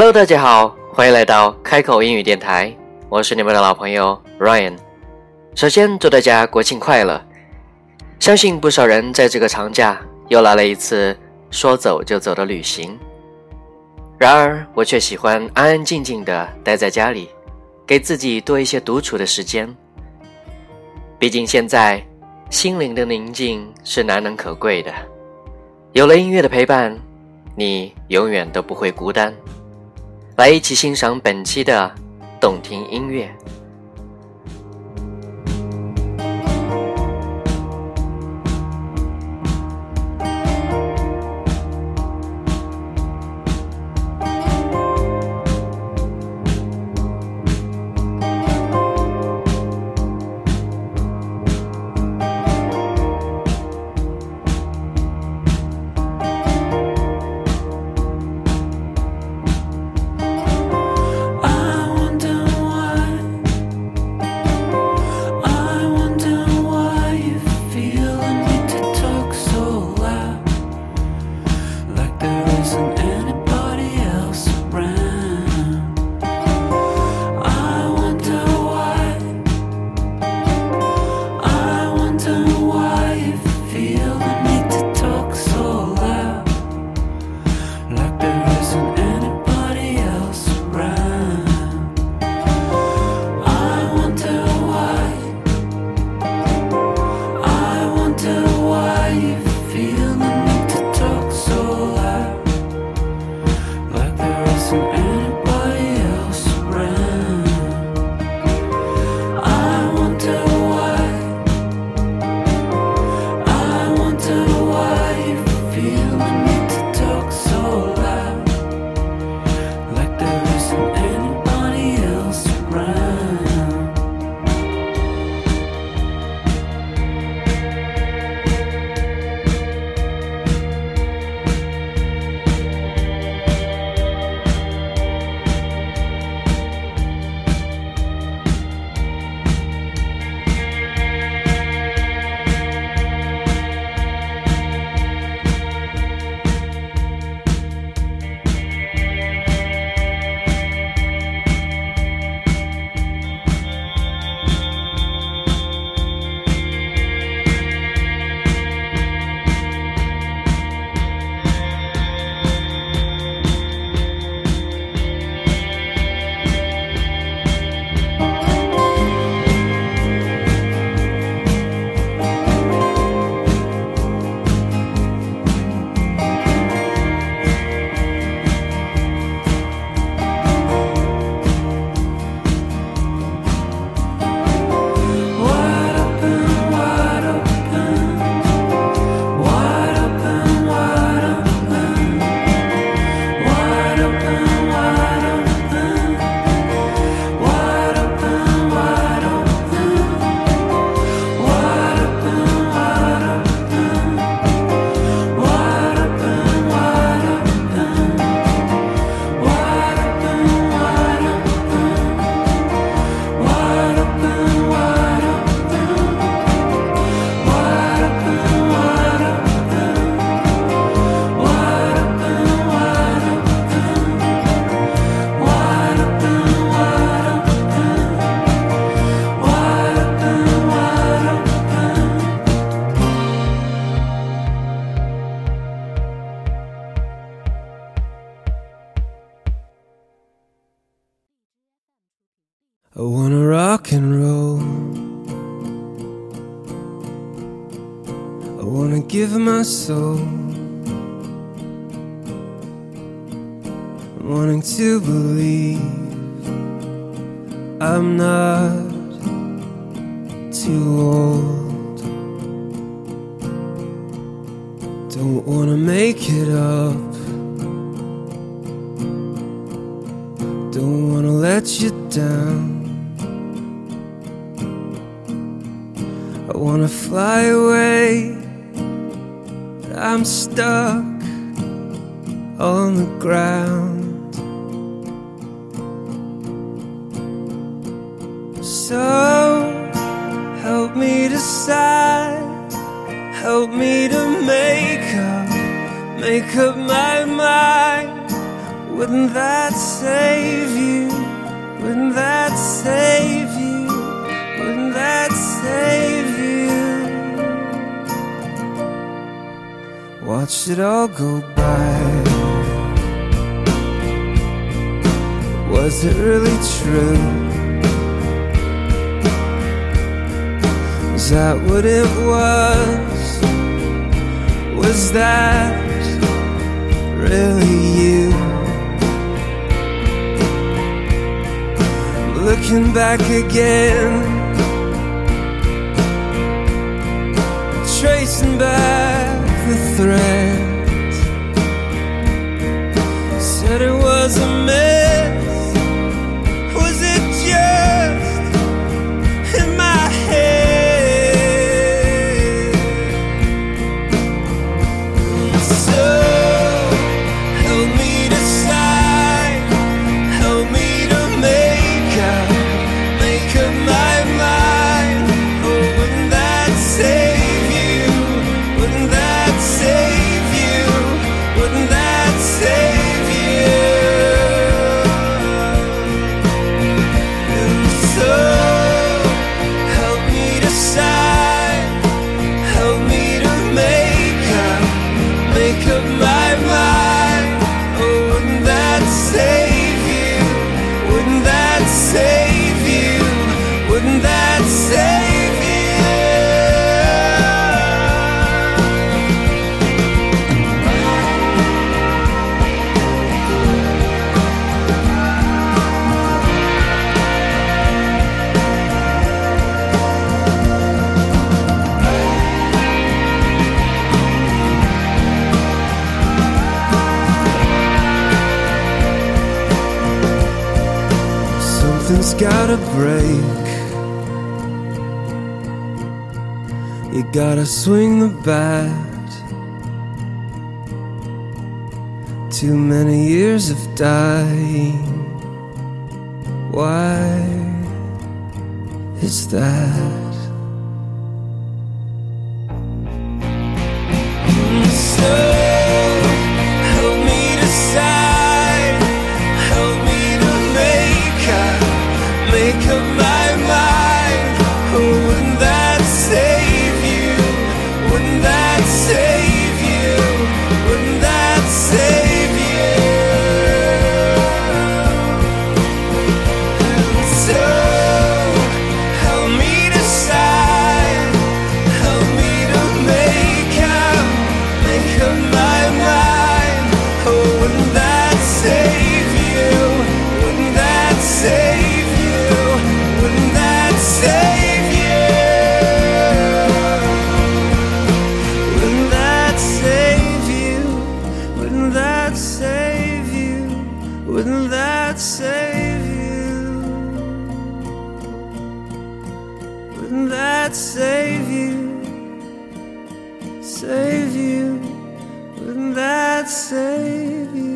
Hello，大家好，欢迎来到开口英语电台，我是你们的老朋友 Ryan。首先祝大家国庆快乐！相信不少人在这个长假又来了一次说走就走的旅行。然而，我却喜欢安安静静的待在家里，给自己多一些独处的时间。毕竟现在心灵的宁静是难能可贵的，有了音乐的陪伴，你永远都不会孤单。来一起欣赏本期的动听音乐。Wanting to believe I'm not too old. Don't wanna make it up. Don't wanna let you down. I wanna fly away, but I'm stuck on the ground. Wouldn't that save you? Wouldn't that save you? Wouldn't that save you? Watched it all go by. Was it really true? Was that what it was? Was that really you? looking back again, tracing back the thread. Said it was. gotta break. You gotta swing the bat. Too many years of dying. Why is that? you? Would that save you?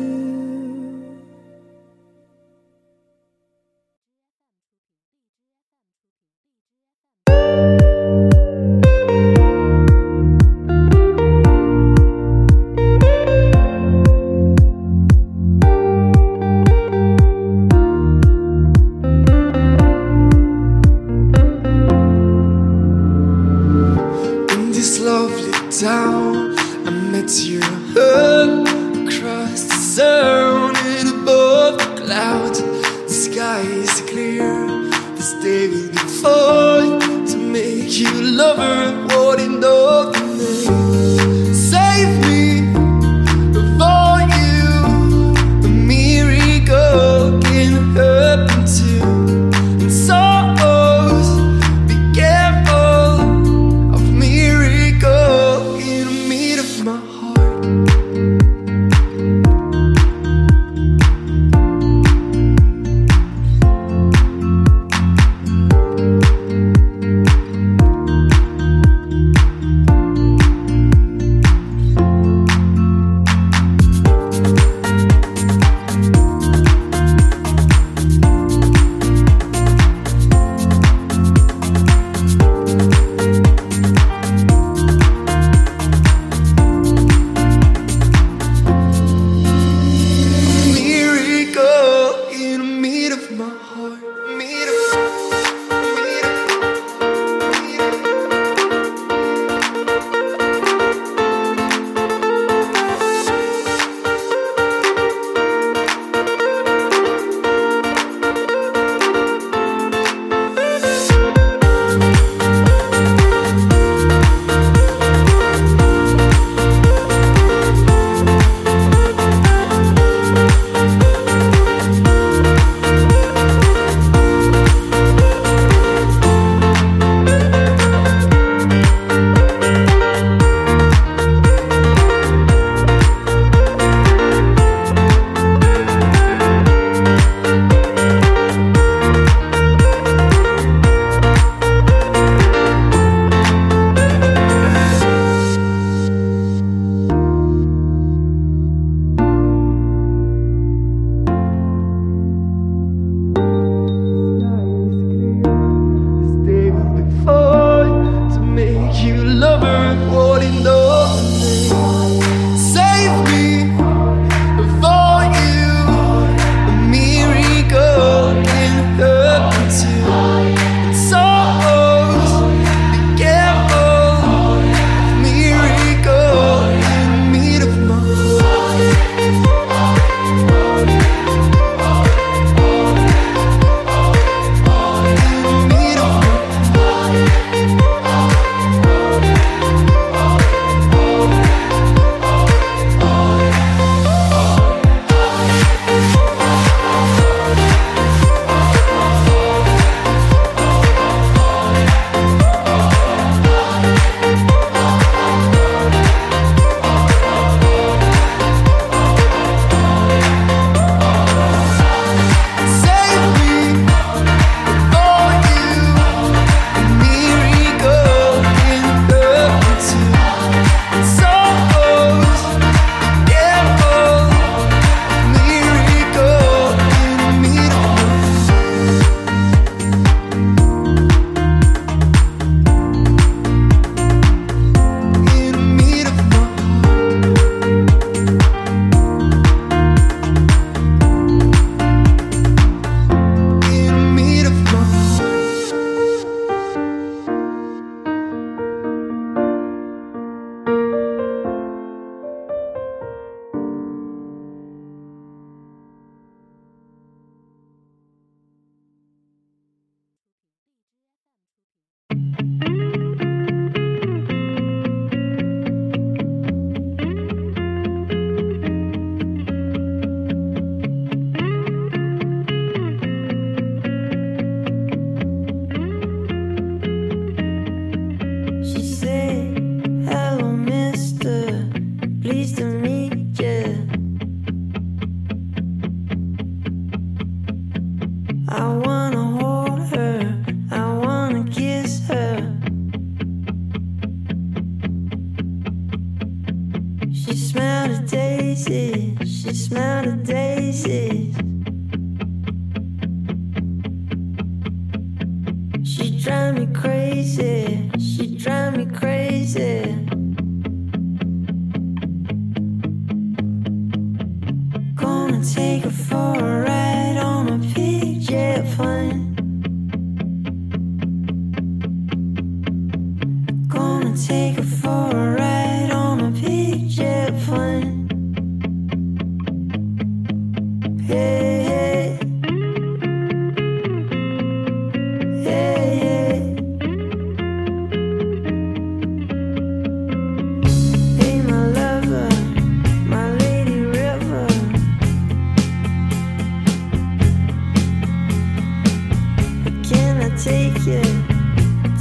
take you,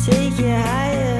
take you higher.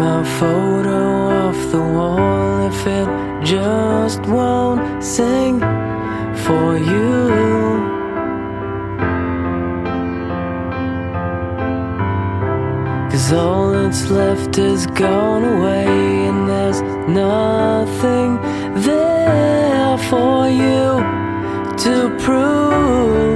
my photo off the wall if it just won't sing for you. Cause all that's left is gone away, and there's nothing there for you to prove.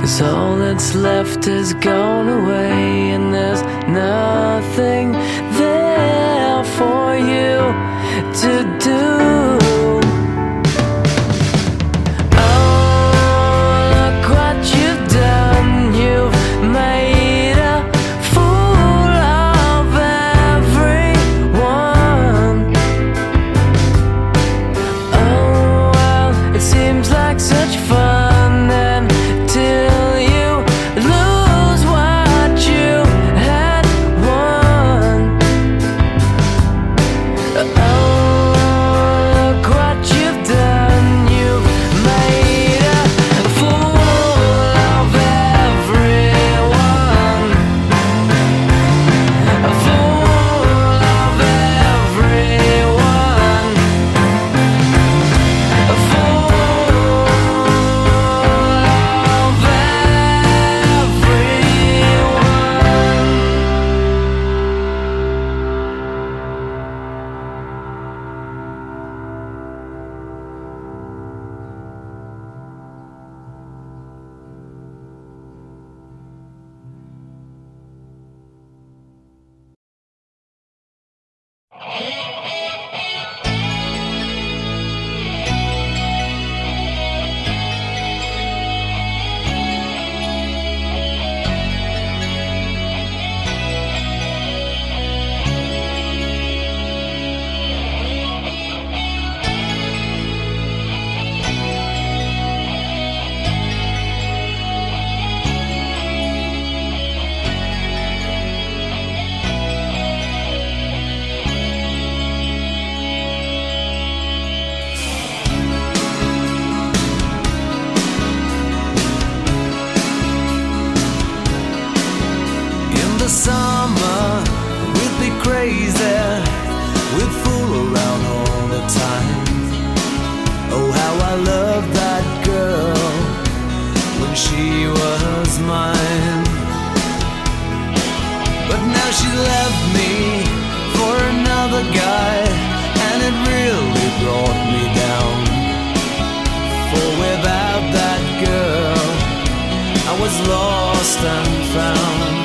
Cause all that's left is gone away, and there's nothing there for you to do. was lost and found.